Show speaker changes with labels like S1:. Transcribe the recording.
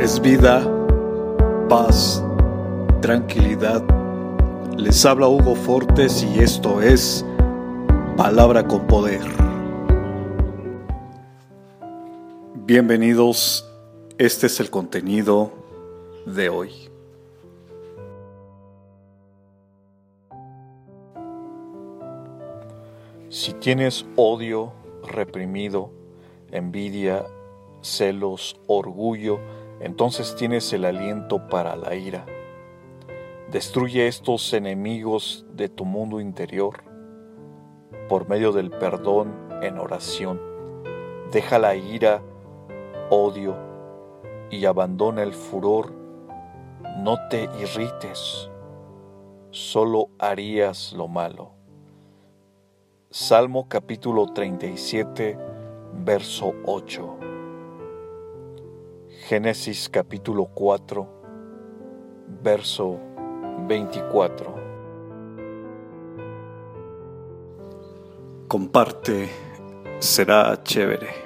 S1: es vida, paz, tranquilidad. Les habla Hugo Fortes y esto es Palabra con Poder. Bienvenidos, este es el contenido de hoy. Si tienes odio reprimido, envidia, celos, orgullo, entonces tienes el aliento para la ira. Destruye estos enemigos de tu mundo interior por medio del perdón en oración. Deja la ira, odio y abandona el furor. No te irrites, solo harías lo malo. Salmo capítulo 37, verso 8. Génesis capítulo 4, verso 24. Comparte, será chévere.